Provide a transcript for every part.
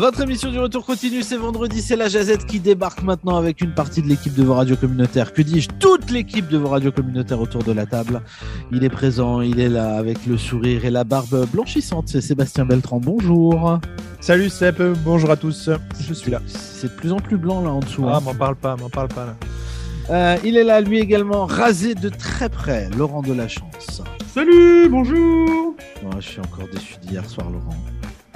Votre émission du retour continue, c'est vendredi, c'est la Jazette qui débarque maintenant avec une partie de l'équipe de vos radios communautaires. Que dis-je Toute l'équipe de vos radios communautaires autour de la table. Il est présent, il est là avec le sourire et la barbe blanchissante. C'est Sébastien Beltran, bonjour. Salut Seb, bonjour à tous, je suis là. C'est de plus en plus blanc là en dessous. Ah, hein. m'en parle pas, m'en parle pas là. Euh, il est là, lui également, rasé de très près, Laurent de la Chance. Salut, bonjour Oh, je suis encore déçu d'hier soir, Laurent.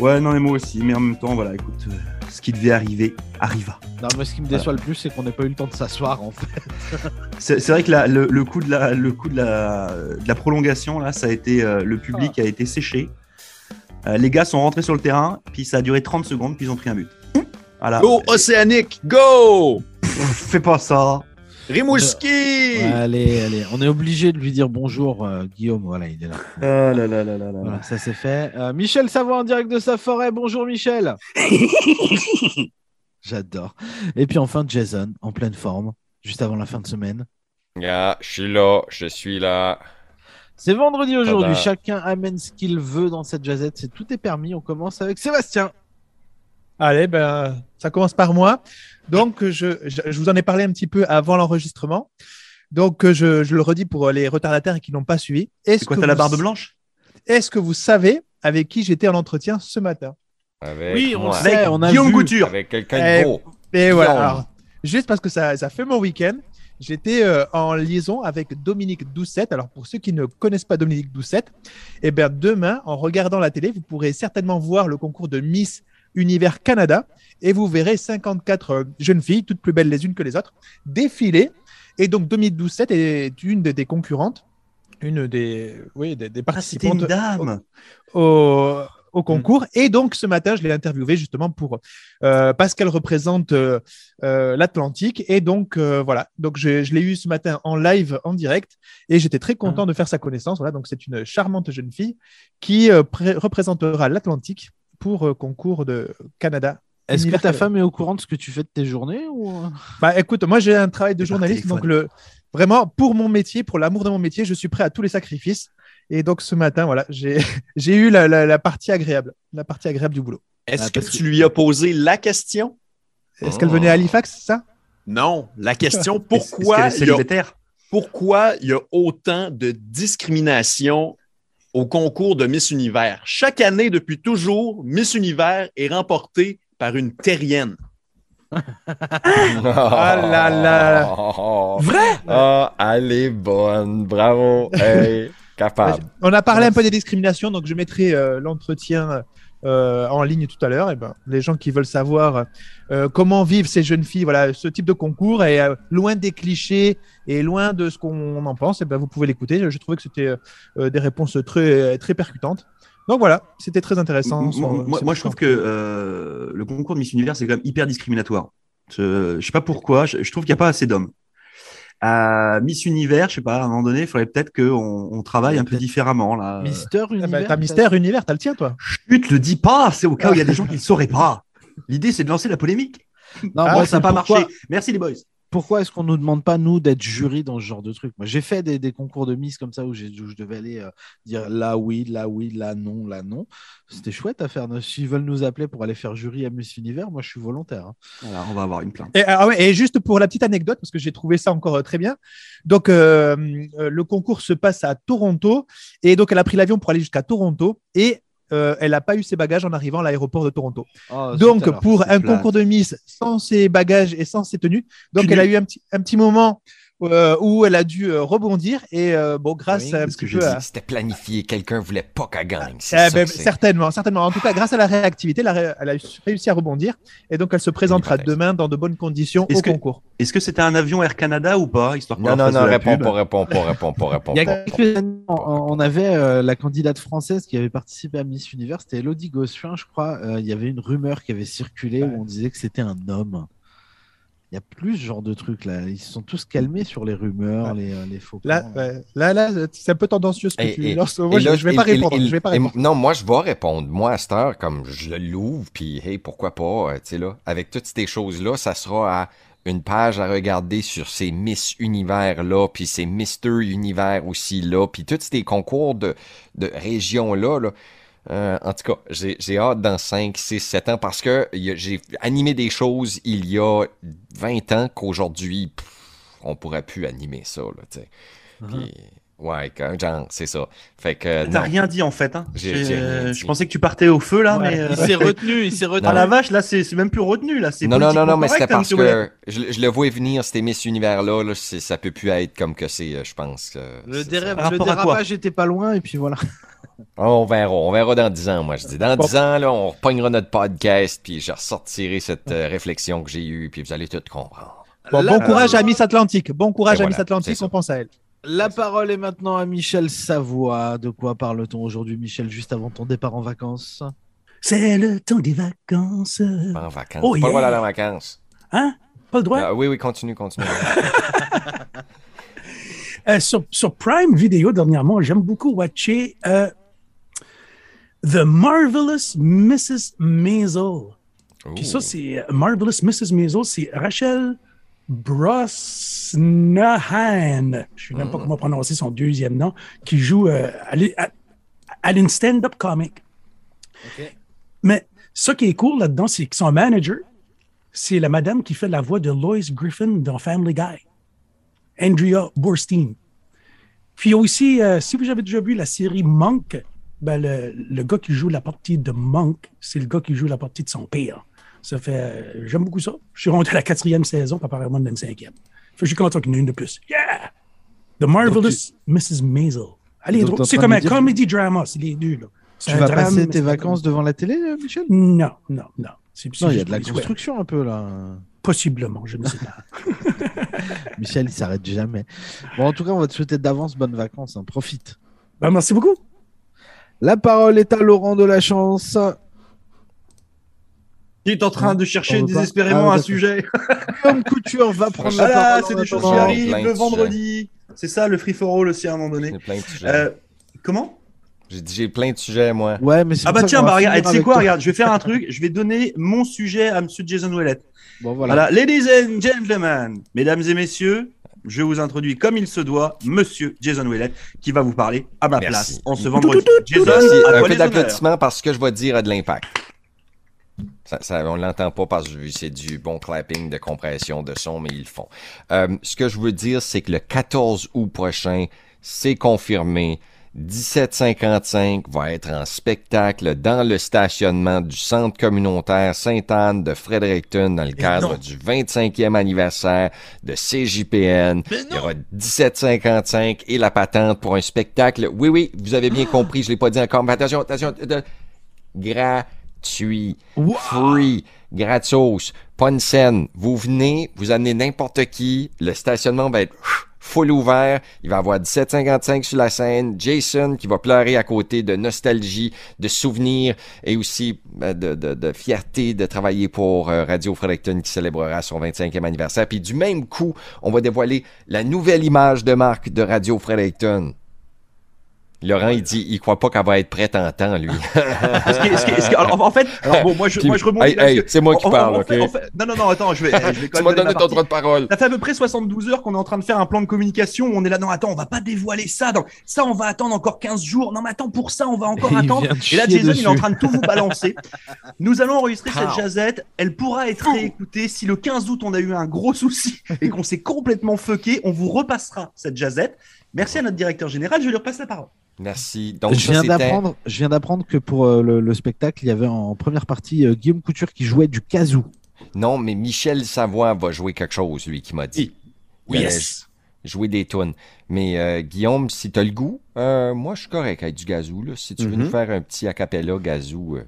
Ouais, non, mais moi aussi, mais en même temps, voilà, écoute, euh, ce qui devait arriver, arriva. Non, mais ce qui me déçoit le plus, c'est qu'on n'ait pas eu le temps de s'asseoir en fait. C'est c'est vrai que la- le, le coup, de la, le coup de, la, de la prolongation, là, ça a été, euh, le public a été séché. Euh, les gars sont rentrés sur le terrain, puis ça a duré 30 secondes, puis ils ont pris un but. Voilà. Go Océanique, go Fais pas ça. Rimouski allez, allez, on est obligé de lui dire bonjour, euh, Guillaume. Voilà, il est là. Ah là là là là là. Voilà, ça c'est fait. Euh, Michel Savoie en direct de sa forêt. Bonjour Michel. J'adore. Et puis enfin Jason en pleine forme, juste avant la fin de semaine. Ah, je suis là, je suis là. C'est vendredi aujourd'hui. Chacun amène ce qu'il veut dans cette jazette. C'est tout est permis. On commence avec Sébastien. Allez, ben, ça commence par moi. Donc, je, je, je vous en ai parlé un petit peu avant l'enregistrement. Donc, je, je le redis pour les retardataires qui n'ont pas suivi. Est-ce C'est quoi, que t'as la barbe blanche? Est-ce que vous savez avec qui j'étais en entretien ce matin? Avec Oui, on moi. sait. Avec on a Guillaume vu. Couture. Avec quelqu'un Eh, de beau. Et voilà. Guillaume. alors, juste parce que ça, ça fait mon week-end, j'étais euh, en liaison avec Dominique Doucette. Alors, pour ceux qui ne connaissent pas Dominique Doucette, eh bien, demain, en regardant la télé, vous pourrez certainement voir le concours de Miss Univers Canada et vous verrez 54 euh, jeunes filles, toutes plus belles les unes que les autres, défiler. Et donc, Dominique Doucette est une des, des concurrentes, une des, oui, des, des Ah, participantes une dame. au, au concours. Et donc, ce matin, je l'ai interviewée justement pour euh, parce qu'elle représente euh, euh, l'Atlantique. Et donc, voilà. Donc, je, je l'ai eu ce matin en live, en direct, et j'étais très content de faire sa connaissance. Voilà. Donc, c'est une charmante jeune fille qui pré- représentera l'Atlantique pour euh, concours de Canada. Est-ce que ta femme est au courant de ce que tu fais de tes journées ou... Bah, écoute, moi, j'ai un travail de journaliste, donc le vraiment pour mon métier, pour l'amour de mon métier, je suis prêt à tous les sacrifices. Et donc, ce matin, voilà, j'ai j'ai eu la, la- la partie agréable, la partie agréable du boulot. Est-ce Ah, que tu lui as posé la question? Est-ce qu'elle venait à Halifax, c'est ça? Non. La question, pourquoi qu'elle est il y a pourquoi il y a autant de discrimination au concours de Miss Univers? Chaque année, depuis toujours, Miss Univers est remportée par une terrienne. Ah là là. Vrai? Ah, elle est bonne. Bravo. Hey, capable. On a parlé un peu des discriminations, donc je mettrai euh, l'entretien euh, en ligne tout à l'heure. Et ben, les gens qui veulent savoir euh, comment vivent ces jeunes filles, voilà, ce type de concours, et euh, loin des clichés et loin de ce qu'on en pense, et ben, vous pouvez l'écouter. Je, trouvais que c'était des réponses très, très percutantes. Donc voilà, c'était très intéressant. Moi, sur- moi- sur moi, ce je trouve que le concours de Miss Univers, c'est quand même hyper discriminatoire. Je, je sais pas pourquoi, je, je trouve qu'il n'y a pas assez d'hommes. À Miss Univers, je sais pas, à un moment donné, il faudrait peut-être qu'on on travaille un peu différemment. Là. Mister Ah bah, Univers T'as Mystère Univers, t'as le tien, toi Chut, le dis pas, c'est au cas où il y a des gens qui ne sauraient pas. L'idée, c'est de lancer la polémique. Non, Ah, ça n'a pas pourquoi- marché. Merci les boys. Pourquoi est-ce qu'on nous demande pas nous d'être jury dans ce genre de truc? Moi, j'ai fait des, des concours de Miss comme ça où, je devais aller euh, dire là oui, là oui, là non, là non. C'était chouette à faire. S'ils veulent nous appeler pour aller faire jury à Miss Univers, moi je suis volontaire. hein. Voilà, on va avoir une plainte. Et, ah ouais, et juste pour la petite anecdote, parce que j'ai trouvé ça encore euh, très bien. Donc, euh, le concours se passe à Toronto. Et donc, elle a pris l'avion pour aller jusqu'à Toronto. Et euh, elle n'a pas eu ses bagages en arrivant à l'aéroport de Toronto. Oh, donc, alors. pour un concours de Miss sans ses bagages et sans ses tenues, donc elle a eu un petit, un petit moment euh, où elle a dû euh, rebondir. Et euh, bon, grâce Oui, à ce que dit. à- C'était planifié. Quelqu'un voulait pas qu'elle gagne. C'est Eh ça ben, certainement, certainement. En tout cas, grâce à la réactivité, elle a, ré- elle a réussi à rebondir. Et donc, elle se présentera demain dans de bonnes conditions Est-ce au que- concours. Est-ce que c'était un avion Air Canada ou pas histoire Non, non, non, réponds pas, réponds pas, réponds pas, réponds Il y a pas. quelques années, on, avait euh, la candidate française qui avait participé à Miss Univers, c'était Elodie Gossuin, je crois. Euh, Il y avait une rumeur qui avait circulé où on disait que c'était un homme. Il y a plus ce genre de trucs là. Ils se sont tous calmés sur les rumeurs, les, euh, les faux. Là, ouais, là, là, c'est un peu tendancieux ce que Et- tu et- lances. Moi, Et je, là, je vais et- pas répondre. et- je vais pas et- répondre. non, moi, je vais répondre. Moi, à cette heure, comme je l'ouvre, puis hey, pourquoi pas, euh, tu sais, là, avec toutes ces choses-là, ça sera à une page à regarder sur ces Miss Univers-là, puis ces Mister Univers aussi-là, puis tous ces concours de, de régions-là, là. Euh, en tout cas, j'ai j'ai hâte dans 5, 6, 7 ans parce que j'ai animé des choses il y a 20 ans qu'aujourd'hui, pff, on pourrait plus animer ça, là, tu sais. Puis, ouais, quand- genre, c'est ça. Fait que, T'as non. rien dit en fait. Hein. J'ai- J'ai- j'ai rien dit. je pensais que tu partais au feu là, Ouais. mais. euh, Il s'est retenu, il s'est retenu. Ah la vache, là c'est c'est même plus retenu là. c'est Non, non, non, non, mais c'était hein, parce que je, je le vois venir, ces Miss Univers-là, là, c'est- ça peut plus être comme que c'est, euh, je pense. que Le, le dérapage était pas loin, et puis voilà. On verra, on verra dans 10 ans, moi je dis. Dans 10 ans, là, on repognera notre podcast, puis je ressortirai cette euh, réflexion que j'ai eue, puis vous allez tout comprendre. Bon, courage à Miss Atlantique. Bon courage à voilà, Miss Atlantique, on pense à elle. La parole est maintenant à Michel Savoie. De quoi parle-t-on aujourd'hui, Michel, juste avant ton départ en vacances? C'est le temps des vacances. Pas en vacances. Oh, pas yeah. le droit d'aller en vacances. Hein? Pas le droit? Ah, oui, oui, continue, continue. Euh, sur, sur Prime Video, dernièrement, j'aime beaucoup watcher euh, The Marvelous Mrs. Maisel. Puis ça, Ouh. c'est euh, Marvelous Mrs. Maisel, c'est Rachel Brosnahan. Je sais même pas Mm. comment prononcer son deuxième nom, qui joue euh, à, une stand-up comic. Mais ce qui est cool là-dedans, c'est que son manager, c'est la madame qui fait la voix de Lois Griffin dans Family Guy, Andrea Borstein. Puis aussi, euh, si vous avez déjà vu la série Monk, ben le, le gars qui joue la partie de Monk, c'est le gars qui joue la partie de son père. Ça fait, euh, j'aime beaucoup ça. Je suis rendu à la quatrième saison, puis apparemment une cinquième. Fait que je suis content qu'il y en ait une de plus. Yeah! The Marvelous Mrs. Maisel. Allez, c'est comme de un dire- comedy drama, c'est les deux. Là. Tu vas drame, passer tes vacances devant la télé, euh, Michel? Non, non, non. Non, il y a de la construction un peu là. Possiblement, je ne sais pas. Michel, il s'arrête jamais. Bon, en tout cas, on va te souhaiter d'avance bonnes vacances. hein. Profite. Ben, merci beaucoup. La parole est à Laurent de la Chance. Il est en train de chercher désespérément Ah, un sujet. Comme Couture va prendre la Voilà, parole. c'est des choses qui arrivent le vendredi. C'est ça le free for all aussi à un moment donné. Euh, comment? J'ai dit, j'ai plein de sujets, moi. Ouais, mais c'est Ah bah tiens, bah regarde, tu sais quoi, toi. regarde, je vais faire un truc, je vais donner mon sujet à Monsieur Jason Ouellet. Bon, voilà. Voilà, ladies and gentlemen, mesdames et messieurs, je vous introduis comme il se doit Monsieur Jason Ouellet qui va vous parler à ma Merci. place en ce vendredi. Jason, Un peu d'applaudissements parce que je vais dire a de l'impact. Ça, ça, on l'entend pas parce que c'est du bon clapping de compression de son, mais ils le font. Euh, ce que je veux dire, c'est que le 14 août prochain, c'est confirmé. 1755 va être en spectacle dans le stationnement du centre communautaire Sainte-Anne de Fredericton dans le cadre du 25e anniversaire de CJPN. Il y aura 1755 et la patente pour un spectacle. Oui, oui, vous avez bien compris, je l'ai pas dit encore, mais attention, attention, de- gratuit, free, gratos, pas une scène. Vous venez, vous amenez n'importe qui, le stationnement va être full ouvert, il va avoir 1755 sur la scène, Jason qui va pleurer à côté de nostalgie, de souvenirs et aussi euh, de fierté de travailler pour euh, Radio Fredericton qui célébrera son 25e anniversaire. Puis du même coup, on va dévoiler la nouvelle image de marque de Radio Fredericton. Laurent, il dit, il croit pas qu'elle va être prête en temps, lui. Est-ce que- est-ce que- est-ce que- alors, en fait, alors bon, moi je, Puis- moi, je rebondis Hey, hey, c'est moi qui en- parle, ok? fait- non, non, non, attends, je vais, je vais quand Tu même m'as donner donné ton droit de parole. Ça fait à peu près 72 heures qu'on est en train de faire un plan de communication où on est là, non, attends, on va pas dévoiler ça. Donc, ça, on va attendre encore 15 jours. Non, mais attends, pour ça, on va encore Il attendre. Et là, Jason, il est en dessus. train de tout vous balancer. Nous allons enregistrer cette jazette. Elle pourra être réécoutée. Si le 15 août, on a eu un gros souci et qu'on s'est complètement fucké, on vous repassera cette jazette. Merci à notre directeur général. Je lui repasse la parole. Merci. Donc, je viens d'apprendre, je viens d'apprendre que pour euh, le, le spectacle, il y avait en première partie euh, Guillaume Couture qui jouait du kazoo. Non, mais Michel Savoie va jouer quelque chose, lui, qui m'a dit. Allait Yes. Jouer des tunes. Mais euh, Guillaume, si t'as le goût, euh, moi, je suis correct avec du gazou. Là. Si tu veux Mhm. nous faire un petit acapella gazou, euh,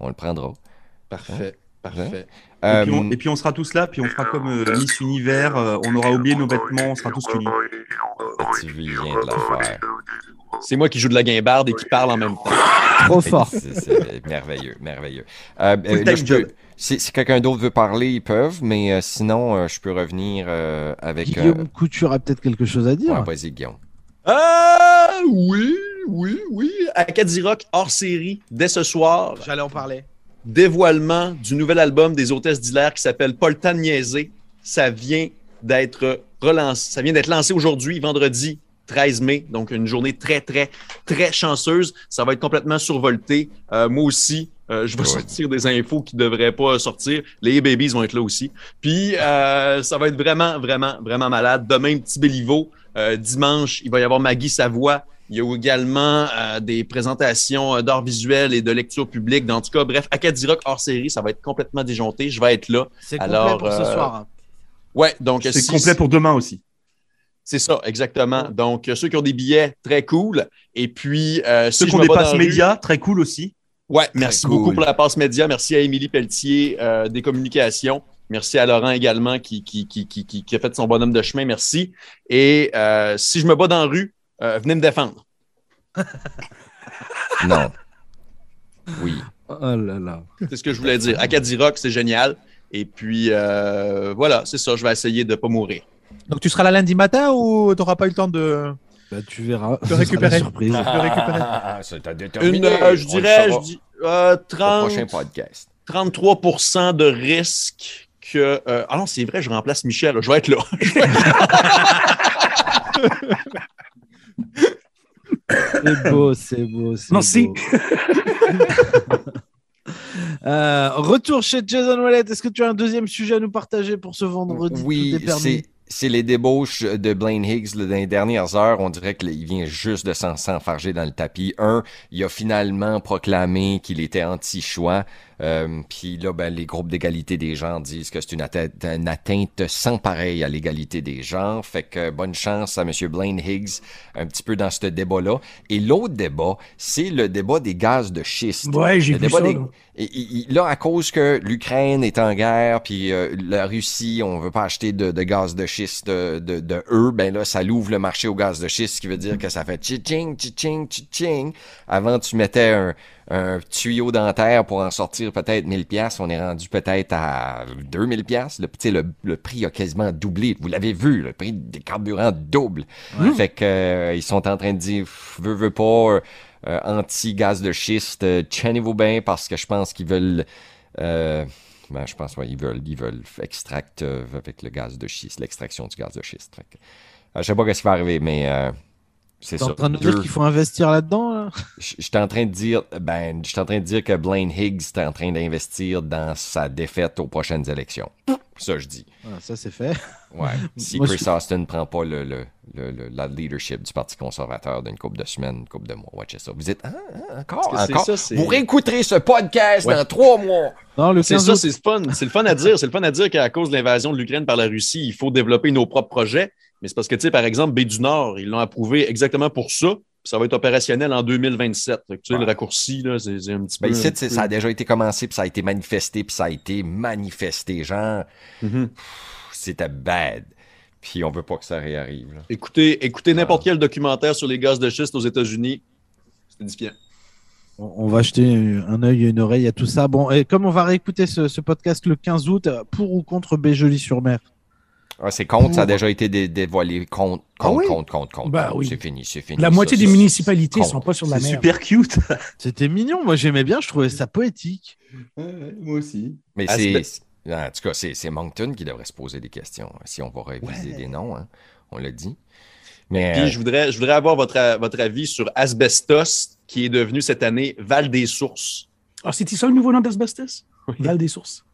on le prendra. Parfait, parfait. Euh, Et, puis on, et puis on sera tous là, puis on fera comme euh, Miss Univers, euh, on aura oublié nos vêtements, on sera tous unis. tu viens de la faire. C'est moi qui joue de la guimbarde et qui parle en même temps. Trop fort. C'est merveilleux, merveilleux. Euh, euh, là, peux- si, si quelqu'un d'autre veut parler, ils peuvent, mais euh, sinon, euh, je peux revenir euh, avec... euh, Guillaume Couture a peut-être quelque chose à dire. ouais, Vas-y, Guillaume. Ah oui, oui, oui. Acadie Rock hors série dès ce soir. J'allais en parler. Dévoilement du nouvel album des hôtesses d'Hilaire qui s'appelle Pas le temps de niaiser. Ça vient d'être relancé. Ça vient d'être lancé aujourd'hui, vendredi 13 mai, donc une journée très, très, très chanceuse. Ça va être complètement survolté. Euh, moi aussi, euh, je vais Ouais. sortir des infos qui ne devraient pas sortir. Les babies vont être là aussi. Puis, euh, ça va être vraiment, vraiment, vraiment malade. Demain, petit Béliveau. Euh, dimanche, il va y avoir Maggie Savoie. Il y a également euh, des présentations euh, d'art visuel et de lecture publique. En tout cas, bref, Acadie Rock hors série, ça va être complètement déjanté. Je vais être là. C'est complet pour ce euh, soir. hein. Ouais, donc C'est si- complet pour demain aussi. C'est ça, exactement. Donc, euh, ceux qui ont des billets, très cool. Et puis, euh, Ceux si qui ont des dans passes rue- médias, très cool aussi. Ouais, merci cool. beaucoup pour la passe média. Merci à Émilie Pelletier euh, des communications. Merci à Laurent également qui, qui, qui- qui a fait son bonhomme de chemin. Merci. Et euh, si je me bats dans la rue, euh, venez me défendre. Non. Oui. Oh là là. C'est ce que je voulais dire. Acadie Rock, c'est génial. Et puis, euh, voilà, c'est ça. Je vais essayer de ne pas mourir. Donc tu seras là lundi matin ou tu n'auras pas eu le temps de. Bah, tu verras. De récupérer. surprise. le récupérer. Ah, ça t'a Une, déterminé. euh, je dirais, je dis, euh, au 30, prochain podcast. 33 de risque que. euh, ah non, c'est vrai, je remplace Michel. Je vais être là. C'est beau, c'est beau. c'est Merci. beau. Euh, retour chez Jason Wallet. Est-ce que tu as un deuxième sujet à nous partager pour ce vendredi? Oui, c'est, c'est les débauches de Blaine Higgs là, dans les dernières heures. On dirait qu'il vient juste de s'en, s'enfarger dans le tapis. Un, il a finalement proclamé qu'il était anti-choix. Euh, Puis là, ben, les groupes d'égalité des genres disent que c'est une atteinte, une atteinte sans pareil à l'égalité des genres. Fait que bonne chance à M. Blaine Higgs un petit peu dans ce débat-là. Et l'autre débat, c'est le débat des gaz de schiste. Ouais, j'ai vu ça. des- là. Et, et- et là, à cause que l'Ukraine est en guerre, puis euh, la Russie, on veut pas acheter de, de gaz de schiste de, de, de eux, ben là, ça l'ouvre le marché au gaz de schiste, ce qui veut dire que ça fait chi-ching, chi-ching, chi-ching. Avant, tu mettais un, un tuyau dentaire pour en sortir peut-être 1000 pièces, on est rendu peut-être à 2000 pièces. Le, le, le prix a quasiment doublé. Vous l'avez vu, le prix des carburants double. Fait que euh, ils sont en train de dire, veux, veux pas, euh, euh, anti-gaz de schiste, euh, tienez-vous bien parce que je pense qu'ils veulent, euh, ben, je pense, ouais, ils veulent, ils veulent extract euh, avec le gaz de schiste, l'extraction du gaz de schiste. Euh, je sais pas ce qui va arriver, mais euh, c'est ça. en train de nous dire Deux- qu'il faut investir là-dedans là? Je suis en train de dire, ben, je en train de dire que Blaine Higgs est en train d'investir dans sa défaite aux prochaines élections. Ça, je dis. Voilà, Ça, c'est fait. Ouais. Si Moi, Chris je- Austin ne prend pas le, le, le, le- la leadership du Parti conservateur d'une couple de semaines, une couple de mois, watchez ça. Vous êtes, ah, ah, encore, encore. ça, Vous réécouterez ce podcast Ouais. dans trois mois. Non, le C'est 15 ça, c'est le fun. C'est le fun à dire. C'est le fun à dire qu'à cause de l'invasion de l'Ukraine par la Russie, il faut développer nos propres projets. Mais c'est parce que, tu sais, par exemple, Baie du Nord, ils l'ont approuvé exactement pour ça. Ça va être opérationnel en 2027. Fait que, tu sais, Ouais. le raccourci, là, c'est un petit Ben, peu. ici, un ça a déjà été commencé, puis ça a été manifesté, puis ça a été manifesté. Genre, Mhm. c'était bad. Puis on veut pas que ça réarrive. là. Écoutez, écoutez n'importe quel documentaire sur les gaz de schiste aux États-Unis. C'est édifiant. On va jeter un œil et une oreille à tout ça. Bon, et comme on va réécouter ce, ce podcast le 15 août, pour ou contre Béjoli-sur-Mer Ah, c'est contre, ça a déjà été dé- dévoilé. Contre, Ah contre, oui? contre, contre, contre. Contre. oui. C'est fini, c'est fini. La Ça, moitié des ça, municipalités contre. sont pas sur la C'est mer. super cute. C'était mignon, moi j'aimais bien, je trouvais ça poétique. moi aussi. Mais Ah, c'est. C'est- En tout cas, c'est c'est Moncton qui devrait se poser des questions. Si on va réviser Ouais. des noms, hein. on l'a dit. Mais Puis euh, je voudrais, je voudrais avoir votre, a- votre avis sur Asbestos, qui est devenu cette année Val des Sources. Ah, c'était ça le nouveau nom d'Asbestos? Val des Sources.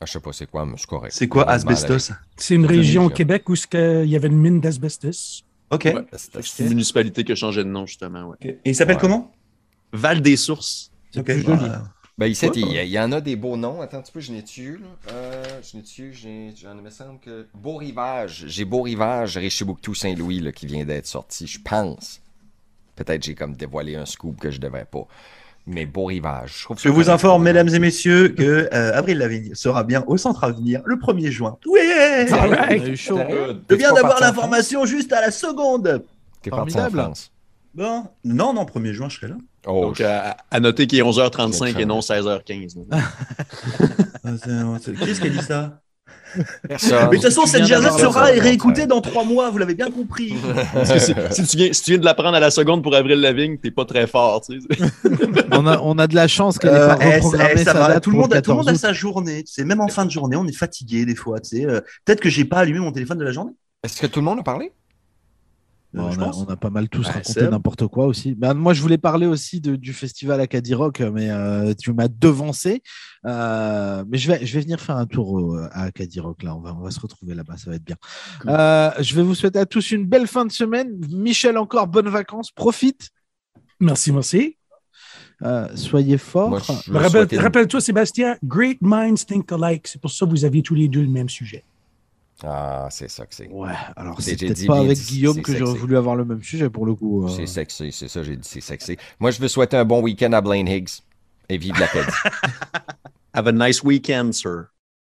ah, je sais pas c'est quoi, mais c'est correct. C'est quoi Asbestos? C'est une région au. Québec où il y avait une mine d'asbestos. Ok. Ouais. C'est une municipalité qui a changé de nom, justement. Ouais. Et il s'appelle Ouais. comment? Val des Sources. C'est plus joli. Voilà. Ben, Ouais, il y, ouais. a- il y en a des beaux noms. Attends un petit peu, je n'ai dessus. Là? Euh, je n'ai dessus, j'ai- j'en me semble que. Beau Rivage. J'ai Beau Rivage, Richibouctou Saint-Louis, là, qui vient d'être sorti, je pense. Peut-être j'ai comme dévoilé un scoop que je devais pas. Mais Beau Rivage. Je, vous informe, mesdames et messieurs, que euh, Avril Lavigne sera bien au centre Avenir le 1er juin. On right. a eu chaud. Sérieux? Je viens d'avoir l'information juste à la seconde. T'es parti en Formidable. France. Bon, non, non, 1er juin, je serai là. Oh, Donc, à, à noter qu'il est 11h35 Quel et non 16h15. Ah, c'est- c'est- Qui est-ce qui a dit ça? Personne. Mais de toute façon, cette jazette sera réécoutée dans trois mois, vous l'avez bien compris. Parce que si, si tu viens, si tu viens de l'apprendre à la seconde pour Avril Lavigne, t'es pas très fort. Tu sais. On a, on a de la chance qu'elle Euh, pas eh, reprogrammé eh, ça sa va, date tout le monde, a, tout le monde a 14 août. sa journée. Tu sais, même en fin de journée, on est fatigué des fois. Tu sais, Euh, peut-être que j'ai pas allumé mon téléphone de la journée. Est-ce que tout le monde a parlé? On, je a, pense. on a pas mal tous Ah, raconté n'importe quoi aussi. Ben, moi, je voulais parler aussi de- du festival Acadie Rock, mais euh, tu m'as devancé. Euh, mais je vais, je vais venir faire un tour au- à Acadie Rock. Là. On, va, on va se retrouver là-bas, ça va être bien. Cool. Euh, je vais vous souhaiter à tous une belle fin de semaine. Michel, encore bonnes vacances. Profite. Merci, merci. Euh, soyez forts. Rappelle-toi, Sébastien, Great minds think alike. C'est pour ça que vous aviez tous les deux le même sujet. Ah, c'est ça que c'est. Ouais, alors C'est- peut-être pas avec Guillaume que j'aurais sexy. voulu avoir le même sujet pour le coup. euh. C'est sexy, c'est ça, j'ai dit, c'est sexy. Moi, je veux souhaiter un bon week-end à Blaine Higgs et vive la paix. Have a nice weekend, sir.